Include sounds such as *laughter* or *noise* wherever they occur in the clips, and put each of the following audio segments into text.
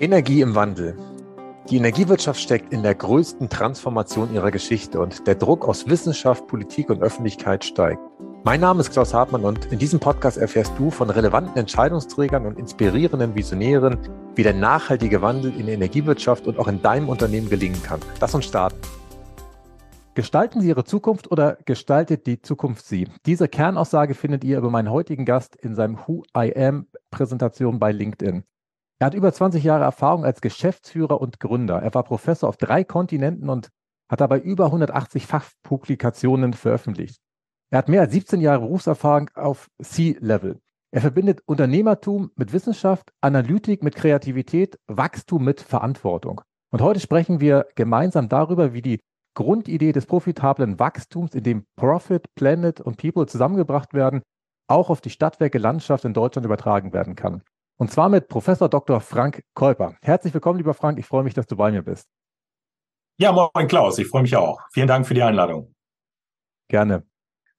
Energie im Wandel. Die Energiewirtschaft steckt in der größten Transformation ihrer Geschichte und der Druck aus Wissenschaft, Politik und Öffentlichkeit steigt. Mein Name ist Klaus Hartmann und in diesem Podcast erfährst du von relevanten Entscheidungsträgern und inspirierenden Visionären, wie der nachhaltige Wandel in der Energiewirtschaft und auch in deinem Unternehmen gelingen kann. Lass uns starten. Gestalten Sie Ihre Zukunft oder gestaltet die Zukunft Sie? Diese Kernaussage findet ihr über meinen heutigen Gast in seinem Who I Am Präsentation bei LinkedIn. Er hat über 20 Jahre Erfahrung als Geschäftsführer und Gründer. Er war Professor auf drei Kontinenten und hat dabei über 180 Fachpublikationen veröffentlicht. Er hat mehr als 17 Jahre Berufserfahrung auf C-Level. Er verbindet Unternehmertum mit Wissenschaft, Analytik mit Kreativität, Wachstum mit Verantwortung. Und heute sprechen wir gemeinsam darüber, wie die Grundidee des profitablen Wachstums, in dem Profit, Planet und People zusammengebracht werden, auch auf die Stadtwerke Landschaft in Deutschland übertragen werden kann. Und zwar mit Professor Dr. Frank Kolper. Herzlich willkommen, lieber Frank. Ich freue mich, dass du bei mir bist. Ja, moin Klaus. Ich freue mich auch. Vielen Dank für die Einladung. Gerne.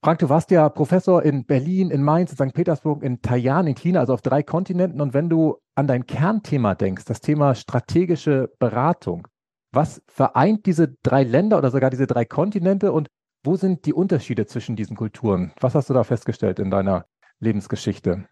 Frank, du warst ja Professor in Berlin, in Mainz, in St. Petersburg, in Taiwan, in China, also auf drei Kontinenten. Und wenn du an dein Kernthema denkst, das Thema strategische Beratung, was vereint diese drei Länder oder sogar diese drei Kontinente und wo sind die Unterschiede zwischen diesen Kulturen? Was hast du da festgestellt in deiner Lebensgeschichte?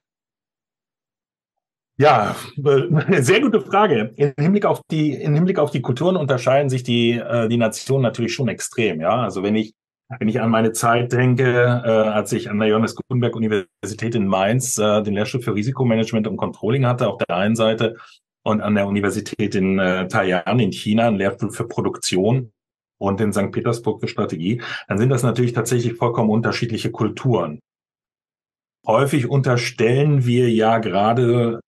Ja, äh, sehr gute Frage. Im Hinblick auf die, im Hinblick auf die Kulturen unterscheiden sich die, äh, die Nationen natürlich schon extrem. Ja, also wenn ich, wenn ich an meine Zeit denke, äh, als ich an der Johannes Gutenberg Universität in Mainz äh, den Lehrstuhl für Risikomanagement und Controlling hatte, auf der einen Seite, und an der Universität in äh, Taiwan in China einen Lehrstuhl für Produktion und in St. Petersburg für Strategie, dann sind das natürlich tatsächlich vollkommen unterschiedliche Kulturen. Häufig unterstellen wir ja gerade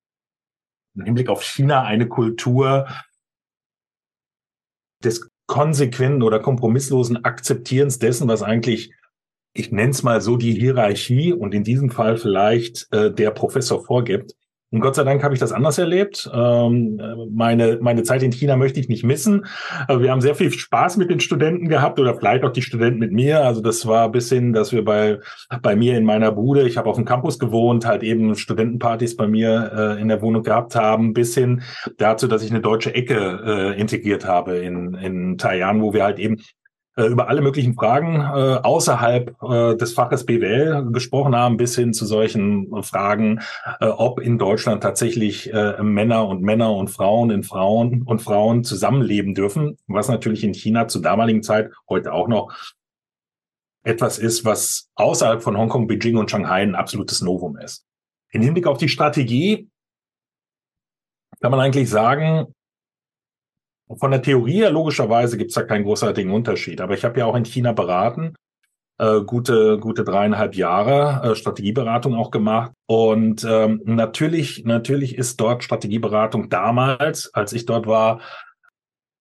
im Hinblick auf China eine Kultur des konsequenten oder kompromisslosen Akzeptierens dessen, was eigentlich, ich nenne es mal so, die Hierarchie und in diesem Fall vielleicht äh, der Professor vorgibt. Und Gott sei Dank habe ich das anders erlebt. Ähm, meine, meine Zeit in China möchte ich nicht missen. Also wir haben sehr viel Spaß mit den Studenten gehabt oder vielleicht auch die Studenten mit mir. Also das war bis hin, dass wir bei, bei mir in meiner Bude, ich habe auf dem Campus gewohnt, halt eben Studentenpartys bei mir äh, in der Wohnung gehabt haben, bis hin dazu, dass ich eine deutsche Ecke äh, integriert habe in, in Taiwan, wo wir halt eben über alle möglichen Fragen äh, außerhalb äh, des Faches BWL gesprochen haben, bis hin zu solchen Fragen, äh, ob in Deutschland tatsächlich äh, Männer und Männer und Frauen in Frauen und Frauen zusammenleben dürfen, was natürlich in China zur damaligen Zeit, heute auch noch, etwas ist, was außerhalb von Hongkong, Beijing und Shanghai ein absolutes Novum ist. In Hinblick auf die Strategie kann man eigentlich sagen, von der Theorie her, logischerweise gibt es da keinen großartigen Unterschied. Aber ich habe ja auch in China beraten, äh, gute, gute dreieinhalb Jahre äh, Strategieberatung auch gemacht. Und ähm, natürlich, natürlich ist dort Strategieberatung damals, als ich dort war,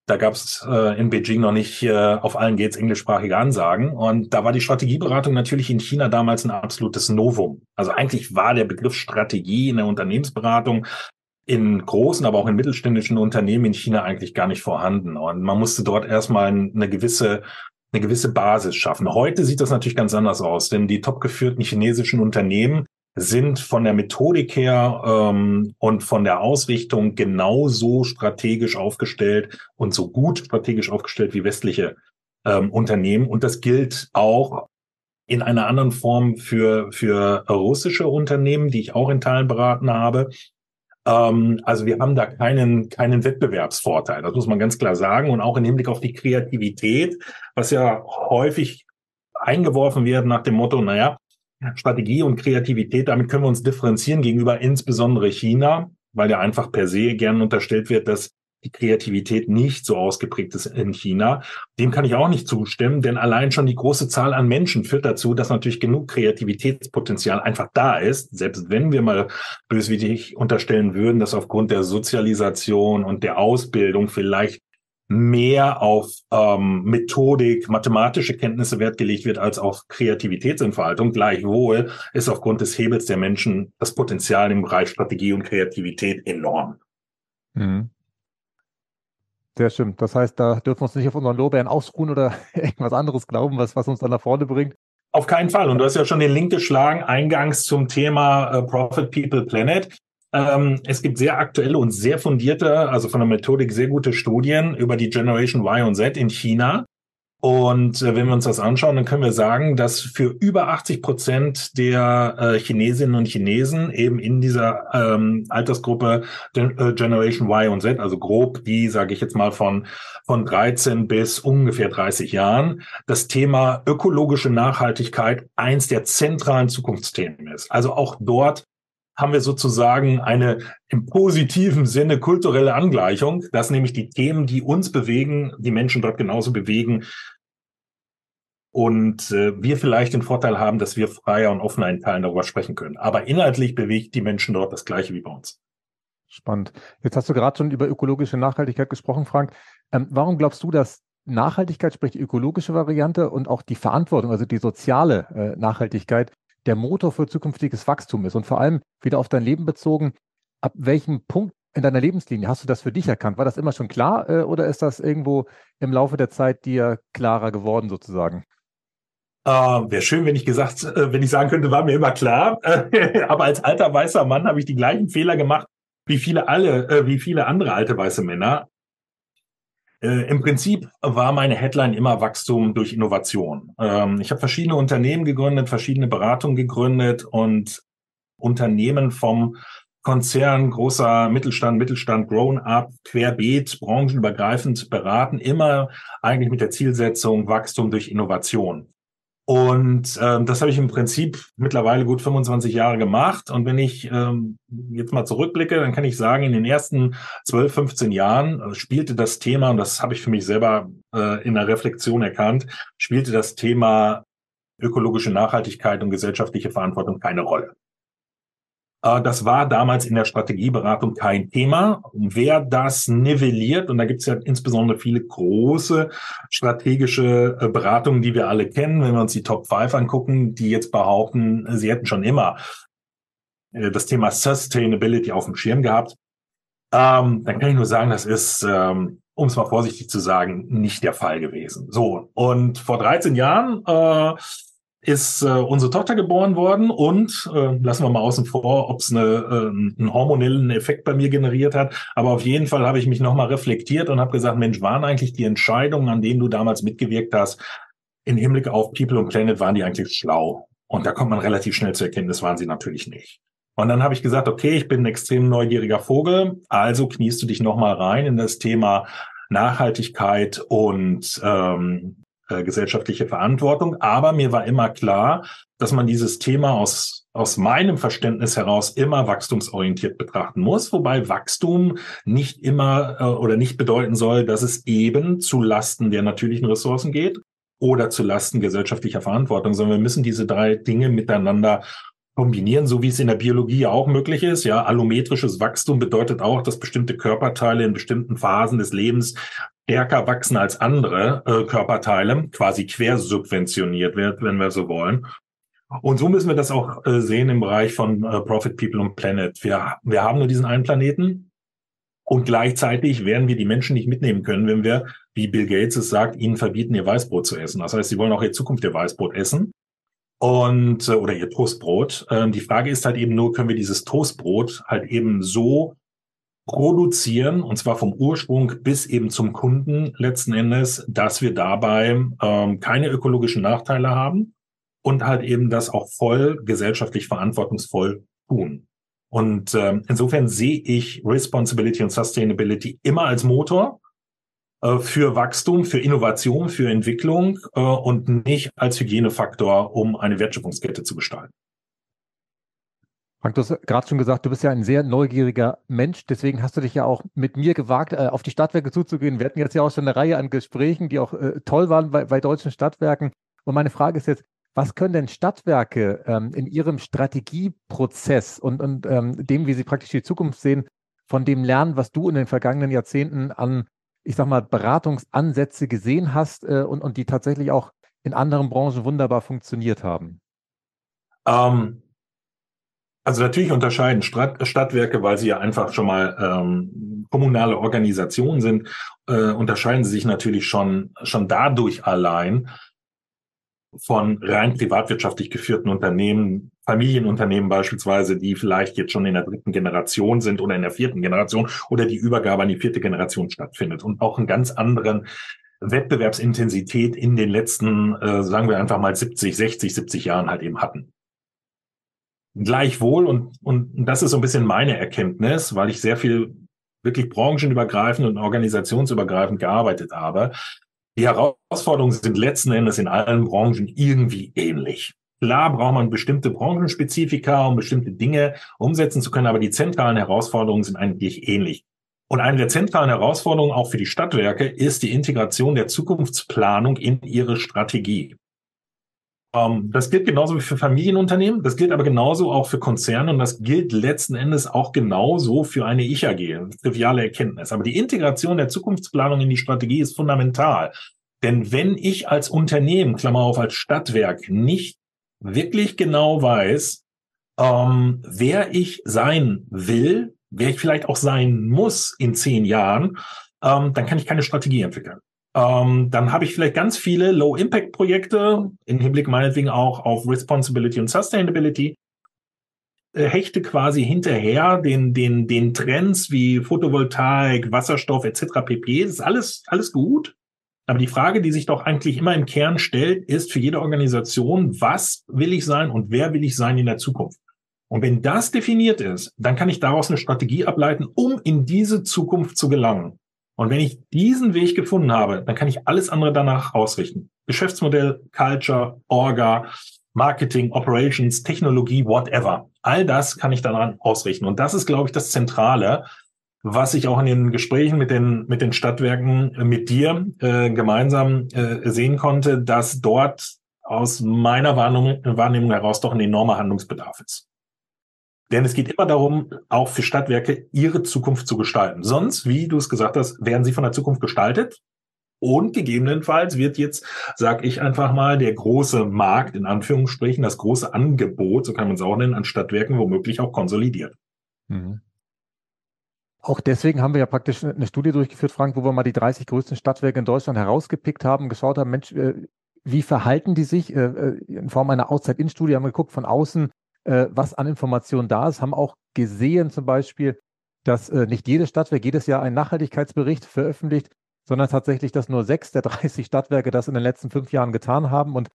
da gab es äh, in Beijing noch nicht äh, auf allen Gates englischsprachige Ansagen. Und da war die Strategieberatung natürlich in China damals ein absolutes Novum. Also eigentlich war der Begriff Strategie in der Unternehmensberatung in großen, aber auch in mittelständischen Unternehmen in China eigentlich gar nicht vorhanden. Und man musste dort erstmal eine gewisse eine gewisse Basis schaffen. Heute sieht das natürlich ganz anders aus, denn die topgeführten chinesischen Unternehmen sind von der Methodik her ähm, und von der Ausrichtung genauso strategisch aufgestellt und so gut strategisch aufgestellt wie westliche ähm, Unternehmen. Und das gilt auch in einer anderen Form für, für russische Unternehmen, die ich auch in Teilen beraten habe. Ähm, also wir haben da keinen, keinen Wettbewerbsvorteil. Das muss man ganz klar sagen. Und auch im Hinblick auf die Kreativität, was ja häufig eingeworfen wird nach dem Motto, naja, Strategie und Kreativität, damit können wir uns differenzieren gegenüber insbesondere China, weil ja einfach per se gern unterstellt wird, dass die Kreativität nicht so ausgeprägt ist in China. Dem kann ich auch nicht zustimmen, denn allein schon die große Zahl an Menschen führt dazu, dass natürlich genug Kreativitätspotenzial einfach da ist. Selbst wenn wir mal böswillig unterstellen würden, dass aufgrund der Sozialisation und der Ausbildung vielleicht mehr auf ähm, Methodik, mathematische Kenntnisse Wert gelegt wird als auf Kreativitätsentfaltung. Gleichwohl ist aufgrund des Hebels der Menschen das Potenzial im Bereich Strategie und Kreativität enorm. Mhm. Sehr schön. Das heißt, da dürfen wir uns nicht auf unseren Lorbeeren ausruhen oder *laughs* irgendwas anderes glauben, was, was uns dann nach vorne bringt. Auf keinen Fall. Und du hast ja schon den Link geschlagen, eingangs zum Thema äh, Profit People Planet. Ähm, es gibt sehr aktuelle und sehr fundierte, also von der Methodik sehr gute Studien über die Generation Y und Z in China. Und äh, wenn wir uns das anschauen, dann können wir sagen, dass für über 80 Prozent der äh, Chinesinnen und Chinesen eben in dieser ähm, Altersgruppe Gen äh, Generation Y und Z, also grob die, sage ich jetzt mal, von, von 13 bis ungefähr 30 Jahren, das Thema ökologische Nachhaltigkeit eins der zentralen Zukunftsthemen ist. Also auch dort haben wir sozusagen eine im positiven Sinne kulturelle Angleichung, dass nämlich die Themen, die uns bewegen, die Menschen dort genauso bewegen und äh, wir vielleicht den Vorteil haben, dass wir freier und offener in Teilen darüber sprechen können. Aber inhaltlich bewegt die Menschen dort das Gleiche wie bei uns. Spannend. Jetzt hast du gerade schon über ökologische Nachhaltigkeit gesprochen, Frank. Ähm, warum glaubst du, dass Nachhaltigkeit, sprich die ökologische Variante und auch die Verantwortung, also die soziale äh, Nachhaltigkeit, der Motor für zukünftiges Wachstum ist? Und vor allem wieder auf dein Leben bezogen, ab welchem Punkt in deiner Lebenslinie hast du das für dich erkannt? War das immer schon klar äh, oder ist das irgendwo im Laufe der Zeit dir klarer geworden sozusagen? Äh, Wäre schön, wenn ich gesagt, äh, wenn ich sagen könnte, war mir immer klar. *laughs* Aber als alter weißer Mann habe ich die gleichen Fehler gemacht wie viele alle, äh, wie viele andere alte weiße Männer. Äh, Im Prinzip war meine Headline immer Wachstum durch Innovation. Ähm, ich habe verschiedene Unternehmen gegründet, verschiedene Beratungen gegründet und Unternehmen vom Konzern, großer Mittelstand, Mittelstand, Grown-up, querbeet, branchenübergreifend beraten, immer eigentlich mit der Zielsetzung Wachstum durch Innovation. Und ähm, das habe ich im Prinzip mittlerweile gut 25 Jahre gemacht. Und wenn ich ähm, jetzt mal zurückblicke, dann kann ich sagen, in den ersten 12, 15 Jahren äh, spielte das Thema, und das habe ich für mich selber äh, in der Reflexion erkannt, spielte das Thema ökologische Nachhaltigkeit und gesellschaftliche Verantwortung keine Rolle. Äh, das war damals in der Strategieberatung kein Thema. Wer das nivelliert, und da gibt es ja insbesondere viele große strategische äh, Beratungen, die wir alle kennen, wenn wir uns die Top 5 angucken, die jetzt behaupten, sie hätten schon immer äh, das Thema Sustainability auf dem Schirm gehabt, ähm, dann kann ich nur sagen, das ist, ähm, um es mal vorsichtig zu sagen, nicht der Fall gewesen. So, und vor 13 Jahren äh, ist äh, unsere Tochter geboren worden und äh, lassen wir mal außen vor, ob es eine, äh, einen hormonellen Effekt bei mir generiert hat. Aber auf jeden Fall habe ich mich nochmal reflektiert und habe gesagt, Mensch, waren eigentlich die Entscheidungen, an denen du damals mitgewirkt hast, in Hinblick auf People und Planet, waren die eigentlich schlau? Und da kommt man relativ schnell zur Erkenntnis, waren sie natürlich nicht. Und dann habe ich gesagt, okay, ich bin ein extrem neugieriger Vogel, also kniest du dich nochmal rein in das Thema Nachhaltigkeit und ähm, äh, gesellschaftliche Verantwortung. Aber mir war immer klar, dass man dieses Thema aus, aus meinem Verständnis heraus immer wachstumsorientiert betrachten muss, wobei Wachstum nicht immer äh, oder nicht bedeuten soll, dass es eben zu Lasten der natürlichen Ressourcen geht oder zu Lasten gesellschaftlicher Verantwortung, sondern wir müssen diese drei Dinge miteinander kombinieren, so wie es in der Biologie auch möglich ist. Ja, allometrisches Wachstum bedeutet auch, dass bestimmte Körperteile in bestimmten Phasen des Lebens stärker wachsen als andere äh, Körperteile, quasi quersubventioniert wird, wenn wir so wollen. Und so müssen wir das auch äh, sehen im Bereich von äh, Profit, People und Planet. Wir, wir haben nur diesen einen Planeten und gleichzeitig werden wir die Menschen nicht mitnehmen können, wenn wir, wie Bill Gates es sagt, ihnen verbieten, ihr Weißbrot zu essen. Das heißt, sie wollen auch in Zukunft ihr Weißbrot essen und äh, oder ihr Toastbrot. Ähm, die Frage ist halt eben nur, können wir dieses Toastbrot halt eben so produzieren, und zwar vom Ursprung bis eben zum Kunden letzten Endes, dass wir dabei ähm, keine ökologischen Nachteile haben und halt eben das auch voll gesellschaftlich verantwortungsvoll tun. Und ähm, insofern sehe ich Responsibility und Sustainability immer als Motor äh, für Wachstum, für Innovation, für Entwicklung äh, und nicht als Hygienefaktor, um eine Wertschöpfungskette zu gestalten. Frank, du hast gerade schon gesagt, du bist ja ein sehr neugieriger Mensch. Deswegen hast du dich ja auch mit mir gewagt, äh, auf die Stadtwerke zuzugehen. Wir hatten jetzt ja auch schon eine Reihe an Gesprächen, die auch äh, toll waren bei, bei, deutschen Stadtwerken. Und meine Frage ist jetzt, was können denn Stadtwerke ähm, in ihrem Strategieprozess und, und ähm, dem, wie sie praktisch die Zukunft sehen, von dem lernen, was du in den vergangenen Jahrzehnten an, ich sag mal, Beratungsansätze gesehen hast äh, und, und die tatsächlich auch in anderen Branchen wunderbar funktioniert haben? Ähm, also natürlich unterscheiden Stadt, Stadtwerke, weil sie ja einfach schon mal ähm, kommunale Organisationen sind, äh, unterscheiden sie sich natürlich schon schon dadurch allein von rein privatwirtschaftlich geführten Unternehmen Familienunternehmen beispielsweise, die vielleicht jetzt schon in der dritten Generation sind oder in der vierten Generation oder die Übergabe an die vierte Generation stattfindet und auch einen ganz anderen Wettbewerbsintensität in den letzten, äh, sagen wir einfach mal 70, 60, 70 Jahren halt eben hatten. Gleichwohl, und, und das ist so ein bisschen meine Erkenntnis, weil ich sehr viel wirklich branchenübergreifend und organisationsübergreifend gearbeitet habe. Die Herausforderungen sind letzten Endes in allen Branchen irgendwie ähnlich. Klar braucht man bestimmte Branchenspezifika, um bestimmte Dinge umsetzen zu können, aber die zentralen Herausforderungen sind eigentlich ähnlich. Und eine der zentralen Herausforderungen auch für die Stadtwerke ist die Integration der Zukunftsplanung in ihre Strategie. Ähm, das gilt genauso wie für Familienunternehmen, das gilt aber genauso auch für Konzerne und das gilt letzten Endes auch genauso für eine Ich-AG, triviale Erkenntnis. Aber die Integration der Zukunftsplanung in die Strategie ist fundamental. Denn wenn ich als Unternehmen, Klammer auf, als Stadtwerk nicht wirklich genau weiß, ähm, wer ich sein will, wer ich vielleicht auch sein muss in zehn Jahren, ähm, dann kann ich keine Strategie entwickeln. Ähm, dann habe ich vielleicht ganz viele Low-Impact-Projekte, im Hinblick meinetwegen auch auf Responsibility und Sustainability, äh, hechte quasi hinterher den, den, den Trends wie Photovoltaik, Wasserstoff etc. pp. Das ist alles, alles gut. Aber die Frage, die sich doch eigentlich immer im Kern stellt, ist für jede Organisation, was will ich sein und wer will ich sein in der Zukunft? Und wenn das definiert ist, dann kann ich daraus eine Strategie ableiten, um in diese Zukunft zu gelangen. Und wenn ich diesen Weg gefunden habe, dann kann ich alles andere danach ausrichten. Geschäftsmodell, Culture, Orga, Marketing, Operations, Technologie, whatever. All das kann ich daran ausrichten. Und das ist, glaube ich, das Zentrale, was ich auch in den Gesprächen mit den, mit den Stadtwerken, äh, mit dir äh, gemeinsam äh, sehen konnte, dass dort aus meiner Wahrnehmung, Wahrnehmung heraus doch ein enormer Handlungsbedarf ist. Denn es geht immer darum, auch für Stadtwerke ihre Zukunft zu gestalten. Sonst, wie du es gesagt hast, werden sie von der Zukunft gestaltet. Und gegebenenfalls wird jetzt, sag ich einfach mal, der große Markt, in Anführungsstrichen, das große Angebot, so kann man es auch nennen, an Stadtwerken womöglich auch konsolidiert. Mhm. Auch deswegen haben wir ja praktisch eine Studie durchgeführt, Frank, wo wir mal die 30 größten Stadtwerke in Deutschland herausgepickt haben, geschaut haben, Mensch, äh, wie verhalten die sich? Äh, in Form einer Outside-In-Studie haben wir geguckt von außen, äh, was an Informationen da ist, haben auch gesehen zum Beispiel, dass äh, nicht jedes Stadtwerk jedes Jahr einen Nachhaltigkeitsbericht veröffentlicht, sondern tatsächlich, dass nur sechs der *laughs* 30 Stadtwerke das in den letzten fünf Jahren getan haben und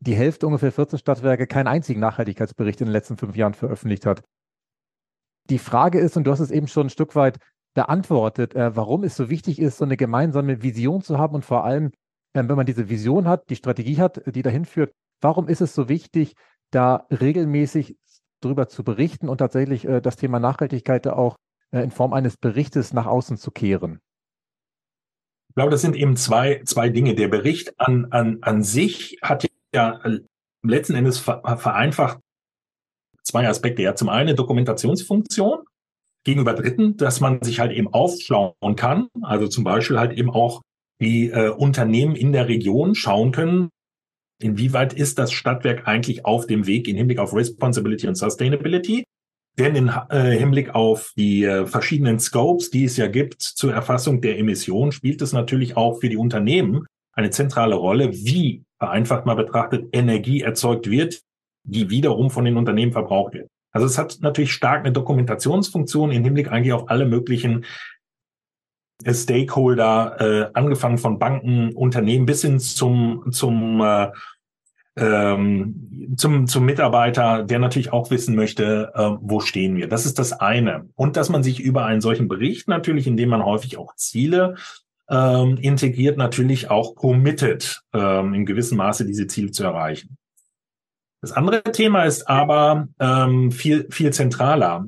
die Hälfte ungefähr 14 Stadtwerke keinen einzigen Nachhaltigkeitsbericht in den letzten fünf Jahren veröffentlicht hat. Die Frage ist, und du hast es eben schon ein Stück weit beantwortet, äh, warum es so wichtig ist, so eine gemeinsame Vision zu haben und vor allem, äh, wenn man diese Vision hat, die Strategie hat, die dahin führt, warum ist es so wichtig, da regelmäßig darüber zu berichten und tatsächlich äh, das Thema Nachhaltigkeit auch äh, in Form eines Berichtes nach außen zu kehren? Ich glaube, das sind eben zwei, zwei Dinge. Der Bericht an, an, an sich hat ja äh, letzten Endes vereinfacht zwei Aspekte. Ja, zum einen Dokumentationsfunktion gegenüber Dritten, dass man sich halt eben aufschauen kann. Also zum Beispiel halt eben auch die äh, Unternehmen in der Region schauen können, Inwieweit ist das Stadtwerk eigentlich auf dem Weg im Hinblick auf Responsibility und Sustainability? Denn im äh, Hinblick auf die äh, verschiedenen Scopes, die es ja gibt zur Erfassung der Emissionen, spielt es natürlich auch für die Unternehmen eine zentrale Rolle, wie vereinfacht mal betrachtet Energie erzeugt wird, die wiederum von den Unternehmen verbraucht wird. Also es hat natürlich stark eine Dokumentationsfunktion im Hinblick eigentlich auf alle möglichen Stakeholder, äh, angefangen von Banken, Unternehmen bis hin zum, zum, äh, ähm, zum, zum Mitarbeiter, der natürlich auch wissen möchte, äh, wo stehen wir. Das ist das eine. Und dass man sich über einen solchen Bericht natürlich, in dem man häufig auch Ziele ähm, integriert, natürlich auch committed, ähm, in gewissem Maße diese Ziele zu erreichen. Das andere Thema ist aber ähm, viel, viel zentraler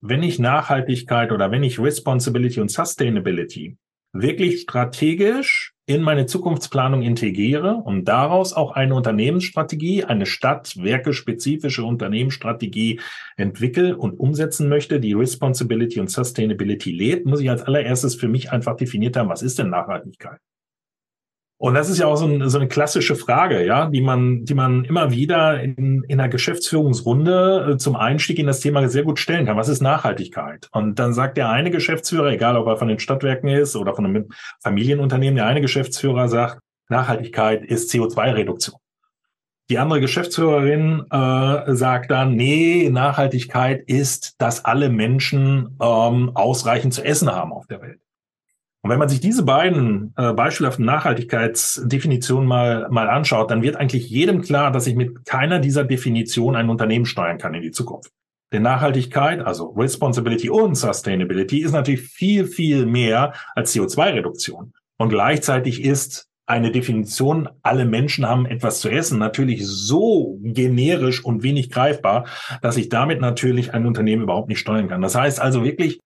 wenn ich Nachhaltigkeit oder wenn ich Responsibility und Sustainability wirklich strategisch in meine Zukunftsplanung integriere und daraus auch eine Unternehmensstrategie, eine Stadtwerke-spezifische Unternehmensstrategie entwickle und umsetzen möchte, die Responsibility und Sustainability lädt, muss ich als allererstes für mich einfach definiert haben, was ist denn Nachhaltigkeit? Und das ist ja auch so, ein, so, eine klassische Frage, ja, die man, die man immer wieder in, in einer Geschäftsführungsrunde äh, zum Einstieg in das Thema sehr gut stellen kann. Was ist Nachhaltigkeit? Und dann sagt der eine Geschäftsführer, egal ob er von den Stadtwerken ist oder von einem Familienunternehmen, der eine Geschäftsführer sagt, Nachhaltigkeit ist CO2-Reduktion. Die andere Geschäftsführerin äh, sagt dann, nee, Nachhaltigkeit ist, dass alle Menschen ähm, ausreichend zu essen haben auf der Welt. Und wenn man sich diese beiden äh, beispielhaften Nachhaltigkeitsdefinitionen mal, mal anschaut, dann wird eigentlich jedem klar, dass ich mit keiner dieser Definitionen ein Unternehmen steuern kann in die Zukunft. Denn Nachhaltigkeit, also Responsibility und Sustainability, ist natürlich viel, viel mehr als CO2-Reduktion. Und gleichzeitig ist eine Definition, alle Menschen haben etwas zu essen, natürlich so generisch und wenig greifbar, dass ich damit natürlich ein Unternehmen überhaupt nicht steuern kann. Das heißt also wirklich,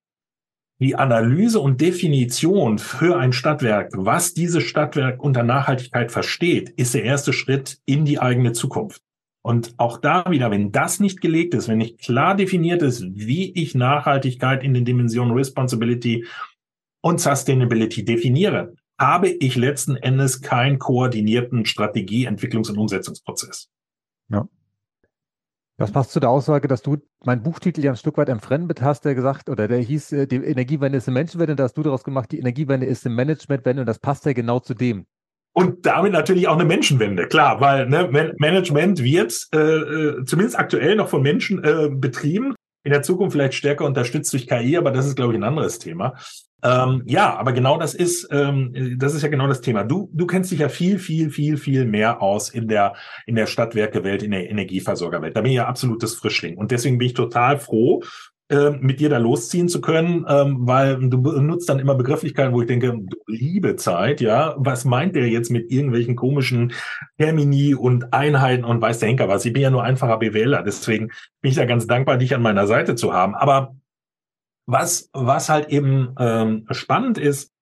die Analyse und Definition für ein Stadtwerk, was dieses Stadtwerk unter Nachhaltigkeit versteht, ist der erste Schritt in die eigene Zukunft. Und auch da wieder, wenn das nicht gelegt ist, wenn nicht klar definiert ist, wie ich Nachhaltigkeit in den Dimensionen Responsibility und Sustainability definiere, habe ich letzten Endes keinen koordinierten Strategie-, Entwicklungs- und Umsetzungsprozess. Ja. Das passt zu der Aussage, dass du meinen Buchtitel ja ein Stück weit entfremdet hast, der gesagt, oder der hieß, äh, die Energiewende ist im Menschenwende, da hast du daraus gemacht, die Energiewende ist im Managementwende und das passt ja genau zu dem. Und damit natürlich auch eine Menschenwende, klar, weil ne, Management wird äh, äh, zumindest aktuell noch von Menschen äh, betrieben, in der Zukunft vielleicht stärker unterstützt durch KI, aber das ist, glaube ich, ein anderes Thema. Ähm, ja, aber genau das ist, ähm, das ist ja genau das Thema. Du, du kennst dich ja viel, viel, viel, viel mehr aus in der, in der Stadtwerkewelt, in der Energieversorgerwelt. Da bin ich ja absolutes Frischling. Und deswegen bin ich total froh, äh, mit dir da losziehen zu können, ähm, weil du benutzt dann immer Begrifflichkeiten, wo ich denke, liebe Zeit, ja, was meint der jetzt mit irgendwelchen komischen Termini und Einheiten und weiß der Henker was? Ich bin ja nur einfacher BWLer, deswegen bin ich da ganz dankbar, dich an meiner Seite zu haben. Aber was, was halt eben ähm, spannend ist,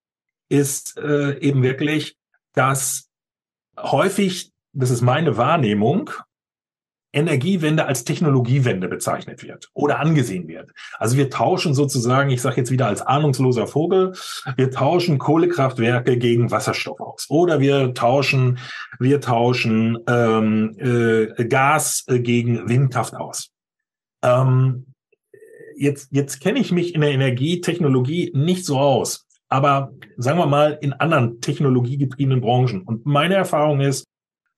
ist äh, eben wirklich, dass häufig, das ist meine Wahrnehmung, Energiewende als Technologiewende bezeichnet wird oder angesehen wird. Also wir tauschen sozusagen, ich sage jetzt wieder als ahnungsloser Vogel, wir tauschen Kohlekraftwerke gegen Wasserstoff aus oder wir tauschen, wir tauschen ähm, äh, Gas äh, gegen Windkraft aus. Ähm, jetzt, jetzt kenne ich mich in der Energietechnologie nicht so aus, aber sagen wir mal in anderen technologiegetriebenen Branchen. Und meine Erfahrung ist,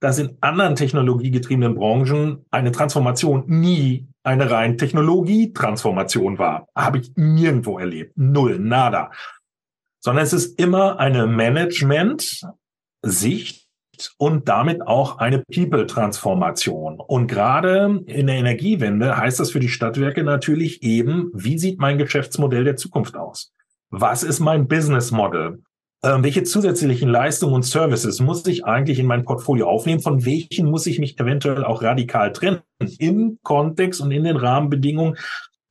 dass in anderen technologiegetriebenen Branchen eine Transformation nie eine rein Technologietransformation war. Habe ich nirgendwo erlebt. Null, nada. Sondern es ist immer eine Management-Sicht, und damit auch eine People-Transformation. Und gerade in der Energiewende heißt das für die Stadtwerke natürlich eben, wie sieht mein Geschäftsmodell der Zukunft aus? Was ist mein Business Model? Ähm, welche zusätzlichen Leistungen und Services muss ich eigentlich in mein Portfolio aufnehmen? Von welchen muss ich mich eventuell auch radikal trennen? Im Kontext und in den Rahmenbedingungen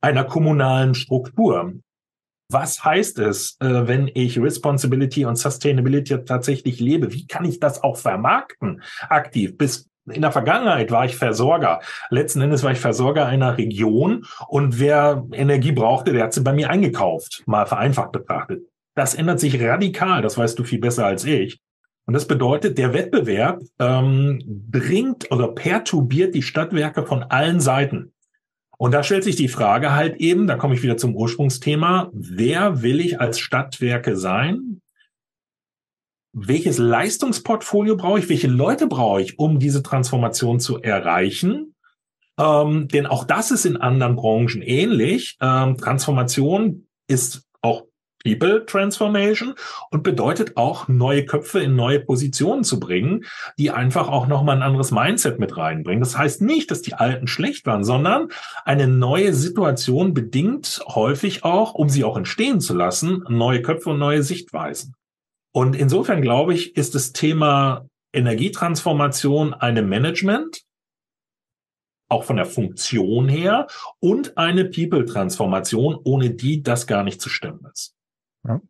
einer kommunalen Struktur was heißt es, äh, wenn ich Responsibility und Sustainability tatsächlich lebe? Wie kann ich das auch vermarkten aktiv? Bis in der Vergangenheit war ich Versorger. Letzten Endes war ich Versorger einer Region und wer Energie brauchte, der hat sie bei mir eingekauft, mal vereinfacht betrachtet. Das ändert sich radikal, das weißt du viel besser als ich. Und das bedeutet, der Wettbewerb ähm, bringt oder perturbiert die Stadtwerke von allen Seiten. Und da stellt sich die Frage halt eben, da komme ich wieder zum Ursprungsthema, wer will ich als Stadtwerke sein? Welches Leistungsportfolio brauche ich? Welche Leute brauche ich, um diese Transformation zu erreichen? Ähm, denn auch das ist in anderen Branchen ähnlich. Ähm, Transformation ist auch People Transformation und bedeutet auch, neue Köpfe in neue Positionen zu bringen, die einfach auch nochmal ein anderes Mindset mit reinbringen. Das heißt nicht, dass die Alten schlecht waren, sondern eine neue Situation bedingt häufig auch, um sie auch entstehen zu lassen, neue Köpfe und neue Sichtweisen. Und insofern glaube ich, ist das Thema Energietransformation eine Management, auch von der Funktion her und eine People-Transformation, ohne die das gar nicht zu stemmen ist. Ja.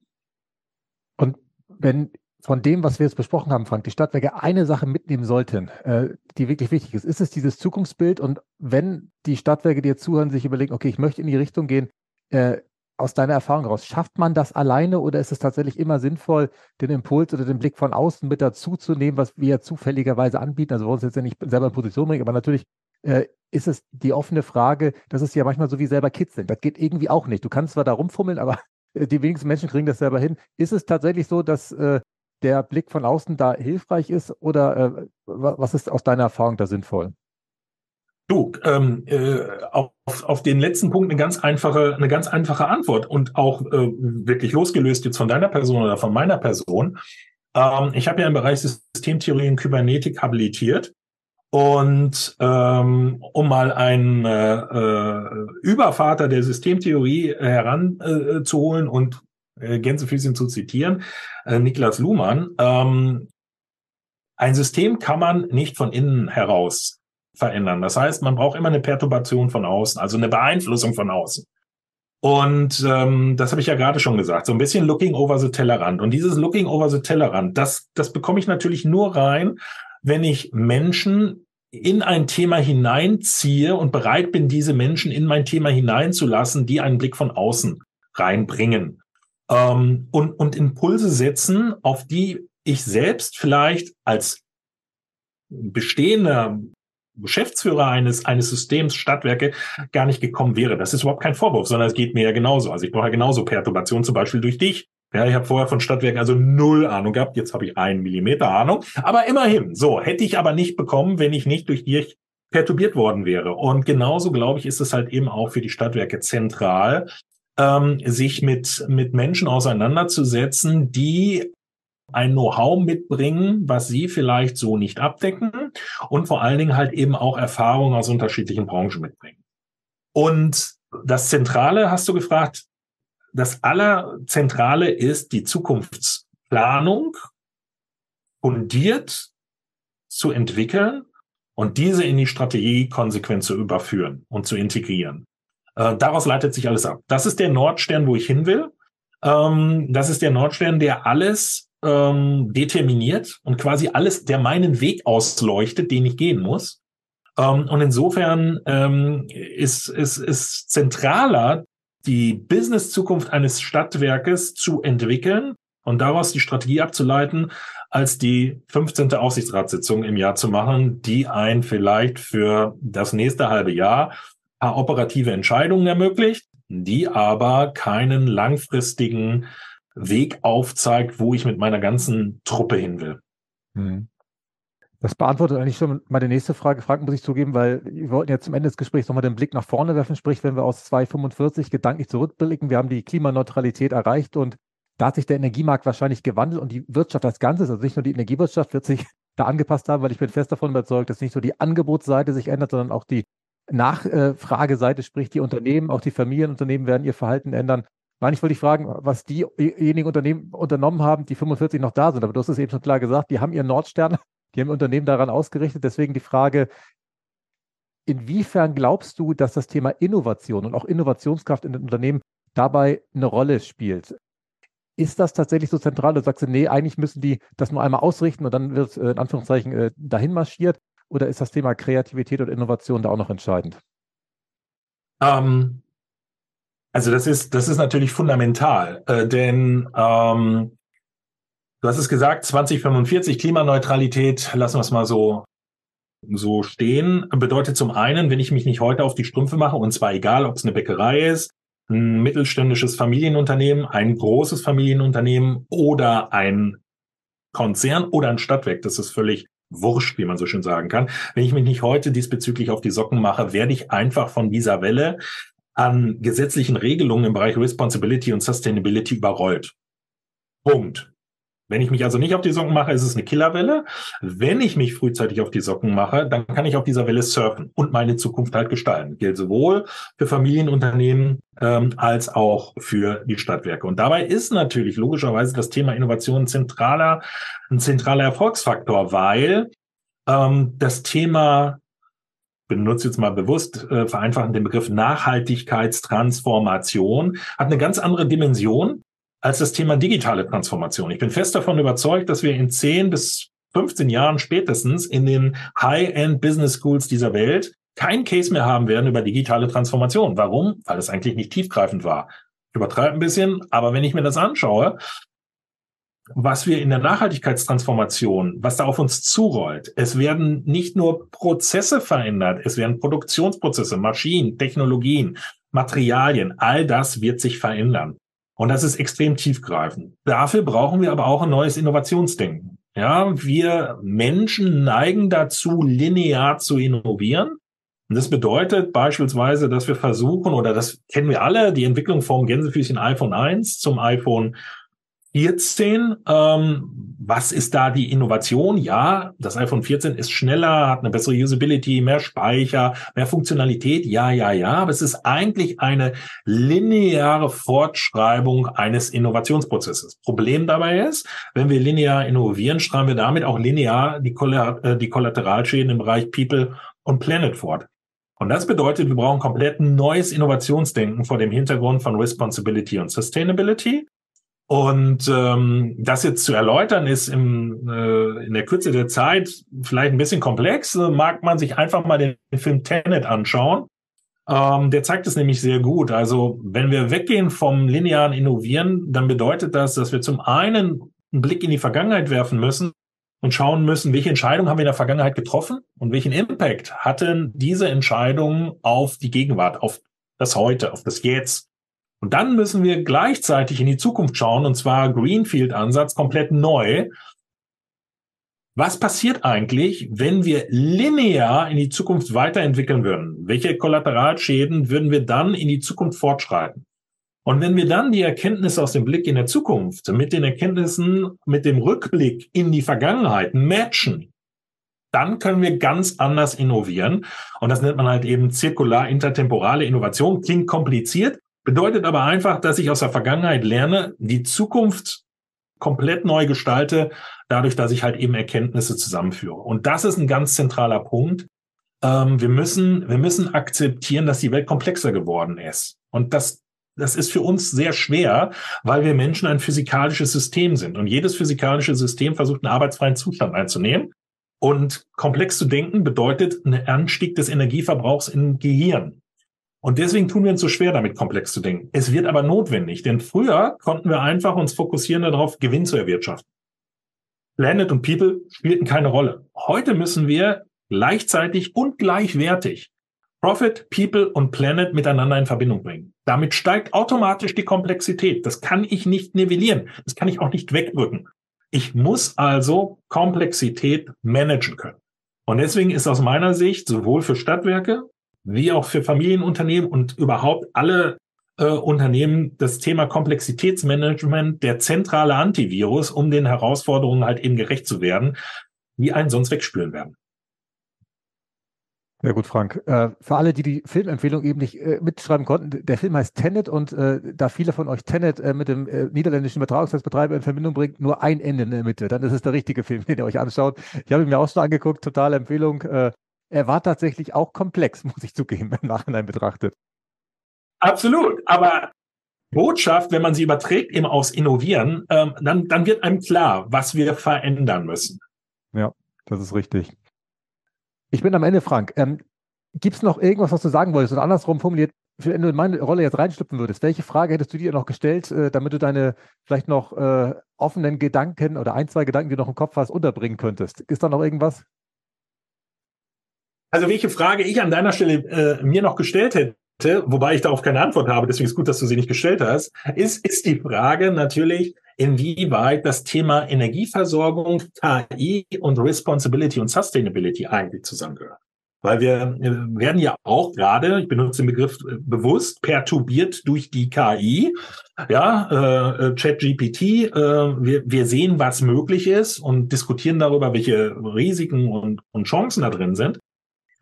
Und wenn von dem, was wir jetzt besprochen haben, Frank, die Stadtwerke eine Sache mitnehmen sollten, äh, die wirklich wichtig ist, ist es dieses Zukunftsbild. Und wenn die Stadtwerke dir zuhören, sich überlegen, okay, ich möchte in die Richtung gehen, äh, aus deiner Erfahrung heraus, schafft man das alleine oder ist es tatsächlich immer sinnvoll, den Impuls oder den Blick von außen mit dazu zu nehmen, was wir zufälligerweise anbieten? Also wir uns jetzt ja nicht selber in Position bringen, aber natürlich äh, ist es die offene Frage, das ist ja manchmal so wie selber kitzeln. Das geht irgendwie auch nicht. Du kannst zwar da rumfummeln, aber die wenigsten Menschen kriegen das selber hin. Ist es tatsächlich so, dass, äh, der Blick von außen da hilfreich ist oder äh, was ist aus deiner Erfahrung da sinnvoll? Du, ähm, äh, auf, auf den letzten Punkt eine ganz einfache, eine ganz einfache Antwort und auch äh, wirklich losgelöst jetzt von deiner Person oder von meiner Person. Ähm, ich habe ja im Bereich Systemtheorie und Kybernetik habilitiert und ähm, um mal einen äh, äh, Übervater der Systemtheorie heranzuholen äh, und äh, Gänsefüßchen zu zitieren, äh, Niklas Luhmann, ähm, ein System kann man nicht von innen heraus verändern. Das heißt, man braucht immer eine Perturbation von außen, also eine Beeinflussung von außen. Und ähm, das habe ich ja gerade schon gesagt, so ein bisschen Looking over the Tellerrand. Und dieses Looking over the Tellerrand, das, das bekomme ich natürlich nur rein, wenn ich Menschen in ein Thema hineinziehe und bereit bin, diese Menschen in mein Thema hineinzulassen, die einen Blick von außen reinbringen ähm, und, und Impulse setzen, auf die ich selbst vielleicht als bestehender Geschäftsführer eines, eines Systems, Stadtwerke, gar nicht gekommen wäre. Das ist überhaupt kein Vorwurf, sondern es geht mir ja genauso. Also ich brauche ja genauso Perturbation, zum Beispiel durch dich. Ja, ich habe vorher von Stadtwerken also null Ahnung gehabt. Jetzt habe ich einen Millimeter Ahnung. Aber immerhin, so hätte ich aber nicht bekommen, wenn ich nicht durch dich perturbiert worden wäre. Und genauso, glaube ich, ist es halt eben auch für die Stadtwerke zentral, ähm, sich mit, mit Menschen auseinanderzusetzen, die ein Know-how mitbringen, was sie vielleicht so nicht abdecken und vor allen Dingen halt eben auch Erfahrungen aus unterschiedlichen Branchen mitbringen. Und das Zentrale hast du gefragt, das Allerzentrale ist die Zukunftsplanung fundiert zu entwickeln und diese in die Strategie konsequent zu überführen und zu integrieren. Äh, daraus leitet sich alles ab. Das ist der Nordstern, wo ich hin will. Ähm, das ist der Nordstern, der alles ähm, determiniert und quasi alles, der meinen Weg ausleuchtet, den ich gehen muss. Ähm, und insofern ähm, ist, ist, ist zentraler, die Business-Zukunft eines Stadtwerkes zu entwickeln und daraus die Strategie abzuleiten, als die 15. Aufsichtsratssitzung im Jahr zu machen, die ein vielleicht für das nächste halbe Jahr paar operative Entscheidungen ermöglicht, die aber keinen langfristigen Weg aufzeigt, wo ich mit meiner ganzen Truppe hin will. Hm. Das beantwortet eigentlich schon meine nächste Frage. Fragen muss ich zugeben, weil wir wollten ja zum Ende des Gesprächs nochmal den Blick nach vorne werfen. Sprich, wenn wir aus 2045 gedanklich zurückblicken, wir haben die Klimaneutralität erreicht und da hat sich der Energiemarkt wahrscheinlich gewandelt und die Wirtschaft als Ganzes, also nicht nur die Energiewirtschaft, wird sich *laughs* da angepasst haben, weil ich bin fest davon überzeugt, dass nicht nur die Angebotsseite sich ändert, sondern auch die Nachfrageseite, sprich die Unternehmen, auch die Familienunternehmen werden ihr Verhalten ändern. Nein, ich wollte dich fragen, was diejenigen Unternehmen unternommen haben, die 45 noch da sind. Aber du hast es eben schon klar gesagt, die haben ihren Nordstern, die haben Unternehmen daran ausgerichtet. Deswegen die Frage, inwiefern glaubst du, dass das Thema Innovation und auch Innovationskraft in den Unternehmen dabei eine Rolle spielt? Ist das tatsächlich so zentral? Du sagst, nee, eigentlich müssen die das nur einmal ausrichten und dann wird es äh, in Anführungszeichen äh, dahin marschiert. Oder ist das Thema Kreativität und Innovation da auch noch entscheidend? Ähm, also das ist, das ist natürlich fundamental, äh, denn ähm, du hast es gesagt, 2045 Klimaneutralität, lassen wir es mal so so stehen, bedeutet zum einen, wenn ich mich nicht heute auf die Strümpfe mache, und zwar egal, ob es eine Bäckerei ist, ein mittelständisches Familienunternehmen, ein großes Familienunternehmen oder ein Konzern oder ein Stadtwerk, das ist völlig wurscht, wie man so schön sagen kann. Wenn ich mich nicht heute diesbezüglich auf die Socken mache, werde ich einfach von dieser Welle an gesetzlichen Regelungen im Bereich Responsibility und Sustainability überrollt. Punkt. Wenn ich mich also nicht auf die Socken mache, ist es eine Killerwelle. Wenn ich mich frühzeitig auf die Socken mache, dann kann ich auf dieser Welle surfen und meine Zukunft halt gestalten. Gilt sowohl für Familienunternehmen ähm, als auch für die Stadtwerke. Und dabei ist natürlich logischerweise das Thema Innovation ein zentraler, ein zentraler Erfolgsfaktor, weil ähm, das Thema benutze jetzt mal bewusst äh, vereinfachend den Begriff Nachhaltigkeitstransformation, hat eine ganz andere Dimension als das Thema digitale Transformation. Ich bin fest davon überzeugt, dass wir in 10 bis 15 Jahren spätestens in den High-End Business Schools dieser Welt kein Case mehr haben werden über digitale Transformation. Warum? Weil es eigentlich nicht tiefgreifend war. Ich übertreibe ein bisschen, aber wenn ich mir das anschaue, was wir in der Nachhaltigkeitstransformation, was da auf uns zurollt. Es werden nicht nur Prozesse verändert, es werden Produktionsprozesse, Maschinen, Technologien, Materialien, all das wird sich verändern. Und das ist extrem tiefgreifend. Dafür brauchen wir aber auch ein neues Innovationsdenken. Ja, wir Menschen neigen dazu, linear zu innovieren. Und das bedeutet beispielsweise, dass wir versuchen, oder das kennen wir alle, die Entwicklung vom Gänsefüßchen iPhone 1 zum iPhone 14. Ähm, was ist da die Innovation? Ja, das iPhone 14 ist schneller, hat eine bessere Usability, mehr Speicher, mehr Funktionalität. Ja, ja, ja. Aber es ist eigentlich eine lineare Fortschreibung eines Innovationsprozesses. Problem dabei ist, wenn wir linear innovieren, schreiben wir damit auch linear die, Koller äh, die Kollateralschäden im Bereich People und Planet fort. Und das bedeutet, wir brauchen komplett ein neues Innovationsdenken vor dem Hintergrund von Responsibility und Sustainability. Und ähm, das jetzt zu erläutern, ist im, äh, in der Kürze der Zeit vielleicht ein bisschen komplex. Mag man sich einfach mal den Film Tenet anschauen. Ähm, der zeigt es nämlich sehr gut. Also wenn wir weggehen vom linearen Innovieren, dann bedeutet das, dass wir zum einen einen Blick in die Vergangenheit werfen müssen und schauen müssen, welche Entscheidungen haben wir in der Vergangenheit getroffen und welchen Impact hatten diese Entscheidungen auf die Gegenwart, auf das Heute, auf das Jetzt. Und dann müssen wir gleichzeitig in die Zukunft schauen, und zwar Greenfield-Ansatz komplett neu. Was passiert eigentlich, wenn wir linear in die Zukunft weiterentwickeln würden? Welche Kollateralschäden würden wir dann in die Zukunft fortschreiten? Und wenn wir dann die Erkenntnisse aus dem Blick in der Zukunft mit den Erkenntnissen, mit dem Rückblick in die Vergangenheit matchen, dann können wir ganz anders innovieren. Und das nennt man halt eben zirkular intertemporale Innovation. Klingt kompliziert, Bedeutet aber einfach, dass ich aus der Vergangenheit lerne, die Zukunft komplett neu gestalte, dadurch, dass ich halt eben Erkenntnisse zusammenführe. Und das ist ein ganz zentraler Punkt. Ähm, wir müssen, wir müssen akzeptieren, dass die Welt komplexer geworden ist. Und das, das ist für uns sehr schwer, weil wir Menschen ein physikalisches System sind. Und jedes physikalische System versucht, einen arbeitsfreien Zustand einzunehmen. Und komplex zu denken bedeutet einen Anstieg des Energieverbrauchs im Gehirn. Und deswegen tun wir uns so schwer, damit komplex zu denken. Es wird aber notwendig, denn früher konnten wir einfach uns fokussieren darauf, Gewinn zu erwirtschaften. Planet und People spielten keine Rolle. Heute müssen wir gleichzeitig und gleichwertig Profit, People und Planet miteinander in Verbindung bringen. Damit steigt automatisch die Komplexität. Das kann ich nicht nivellieren. Das kann ich auch nicht wegdrücken. Ich muss also Komplexität managen können. Und deswegen ist aus meiner Sicht sowohl für Stadtwerke wie auch für Familienunternehmen und überhaupt alle äh, Unternehmen das Thema Komplexitätsmanagement der zentrale Antivirus, um den Herausforderungen halt eben gerecht zu werden, wie einen sonst wegspülen werden. Sehr gut, Frank. Äh, für alle, die die Filmempfehlung eben nicht äh, mitschreiben konnten, der Film heißt Tenet und äh, da viele von euch Tenet mit dem niederländischen Übertragungsnetzbetreiber in Verbindung bringt, nur ein Ende in der Mitte. Dann ist es der richtige Film, den ihr euch anschaut. Ich habe ihn mir auch schon angeguckt, totale Empfehlung. Er war tatsächlich auch komplex, *laughs* muss ich zugeben, im Nachhinein betrachtet. Absolut, aber Botschaft, wenn man sie überträgt, eben aus Innovieren, ähm, dann, dann wird einem klar, was wir verändern müssen. Ja, das ist richtig. Ich bin am Ende, Frank. Ähm, Gibt es noch irgendwas, was du sagen wolltest? Oder andersrum formuliert, wenn du in meine Rolle jetzt reinschlüpfen würdest, welche Frage hättest du dir noch gestellt, äh, damit du deine vielleicht noch äh, offenen Gedanken oder ein, zwei Gedanken, die du noch im Kopf hast, unterbringen könntest? Ist da noch irgendwas? Also welche Frage ich an deiner Stelle äh, mir noch gestellt hätte, wobei ich darauf keine Antwort habe, deswegen ist gut, dass du sie nicht gestellt hast, ist, ist die Frage natürlich, inwieweit das Thema Energieversorgung, KI und Responsibility und Sustainability eigentlich zusammengehören. Weil wir werden ja auch gerade, ich benutze den Begriff äh, bewusst, perturbiert durch die KI. Ja, äh, äh ChatGPT, äh, wir, wir sehen, was möglich ist und diskutieren darüber, welche Risiken und, und Chancen da drin sind.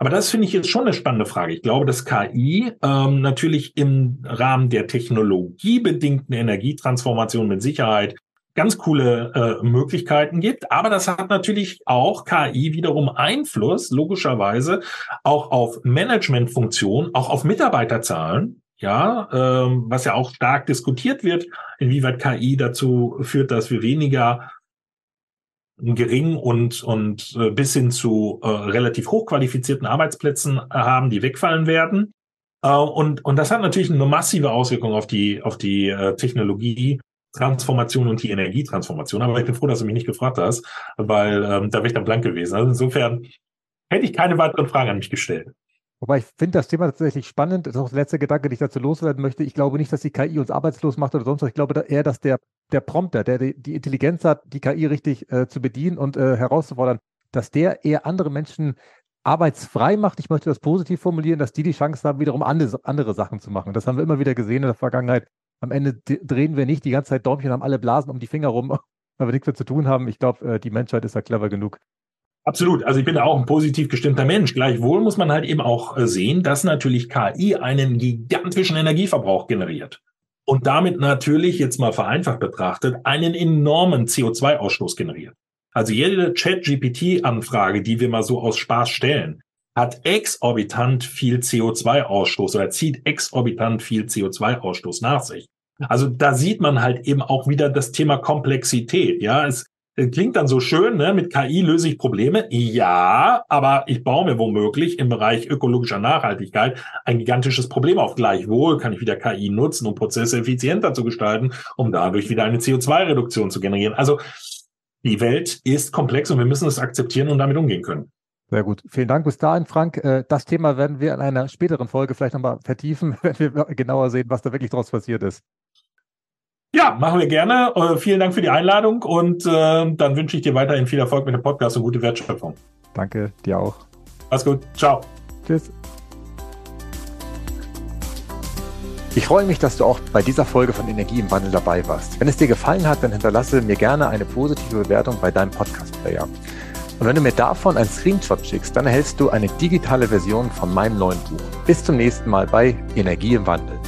Aber das finde ich jetzt schon eine spannende Frage. Ich glaube, dass KI ähm, natürlich im Rahmen der technologiebedingten Energietransformation mit Sicherheit ganz coole äh, Möglichkeiten gibt. Aber das hat natürlich auch KI wiederum Einfluss, logischerweise, auch auf Managementfunktionen, auch auf Mitarbeiterzahlen. Ja, ähm, was ja auch stark diskutiert wird, inwieweit KI dazu führt, dass wir weniger gering und, und äh, bis hin zu äh, relativ hochqualifizierten Arbeitsplätzen äh, haben, die wegfallen werden. Äh, und, und das hat natürlich eine massive Auswirkung auf die, auf die äh, Technologie. Transformation und die Energietransformation. Aber ich bin froh, dass du mich nicht gefragt hast, weil ähm, da wäre ich dann blank gewesen. Also insofern hätte ich keine weiteren Fragen an mich gestellt. Wobei ich finde das Thema tatsächlich spannend. Das ist auch der letzte Gedanke, den ich dazu loswerden möchte. Ich glaube nicht, dass die KI uns arbeitslos macht oder sonst was. Ich glaube eher, dass der, der Prompter, der die, Intelligenz hat, die KI richtig äh, zu bedienen und äh, herauszufordern, dass der eher andere Menschen arbeitsfrei macht. Ich möchte das positiv formulieren, dass die die Chance haben, wiederum andere, andere Sachen zu machen. Das haben wir immer wieder gesehen in der Vergangenheit. Am Ende drehen wir nicht die ganze Zeit Däumchen, haben alle Blasen um die Finger rum, *laughs* weil wir nichts mehr zu tun haben. Ich glaube, äh, die Menschheit ist da clever genug. Absolut. Also ich bin auch ein positiv gestimmter Mensch. Gleichwohl muss man halt eben auch äh, sehen, dass natürlich KI einen gigantischen Energieverbrauch generiert und damit natürlich jetzt mal vereinfacht betrachtet einen enormen CO2-Ausstoß generiert. Also jede Chat-GPT-Anfrage, die wir mal so aus Spaß stellen, hat exorbitant viel CO2-Ausstoß oder zieht exorbitant viel CO2-Ausstoß nach sich. Also da sieht man halt eben auch wieder das Thema Komplexität. Ja, es klingt dann so schön, ne? mit KI löse ich Probleme. Ja, aber ich baue mir womöglich im Bereich ökologischer Nachhaltigkeit ein gigantisches Problem auf. Gleichwohl kann ich wieder KI nutzen, um Prozesse effizienter zu gestalten, um dadurch wieder eine CO2-Reduktion zu generieren. Also die Welt ist komplex und wir müssen es akzeptieren und damit umgehen können. Sehr gut. Vielen Dank bis dahin, Frank. Äh, das Thema werden wir in einer späteren Folge vielleicht nochmal vertiefen, *laughs* wenn wir genauer sehen, was da wirklich draus passiert ist. Ja, machen wir gerne. Äh, vielen Dank für die Einladung und äh, dann wünsche ich dir weiterhin viel Erfolg mit dem Podcast und gute Wertschöpfung. Danke, dir auch. Mach's gut. Ciao. Tschüss. Ich freue mich, dass du auch bei dieser Folge von Energie im Wandel dabei warst. Wenn es dir gefallen hat, dann hinterlasse mir gerne eine positive Bewertung bei deinem Podcast-Player. Und wenn du mir davon einen Screenshot schickst, dann erhältst du eine digitale Version von meinem neuen Buch. Bis zum nächsten Mal bei Energie im Wandel.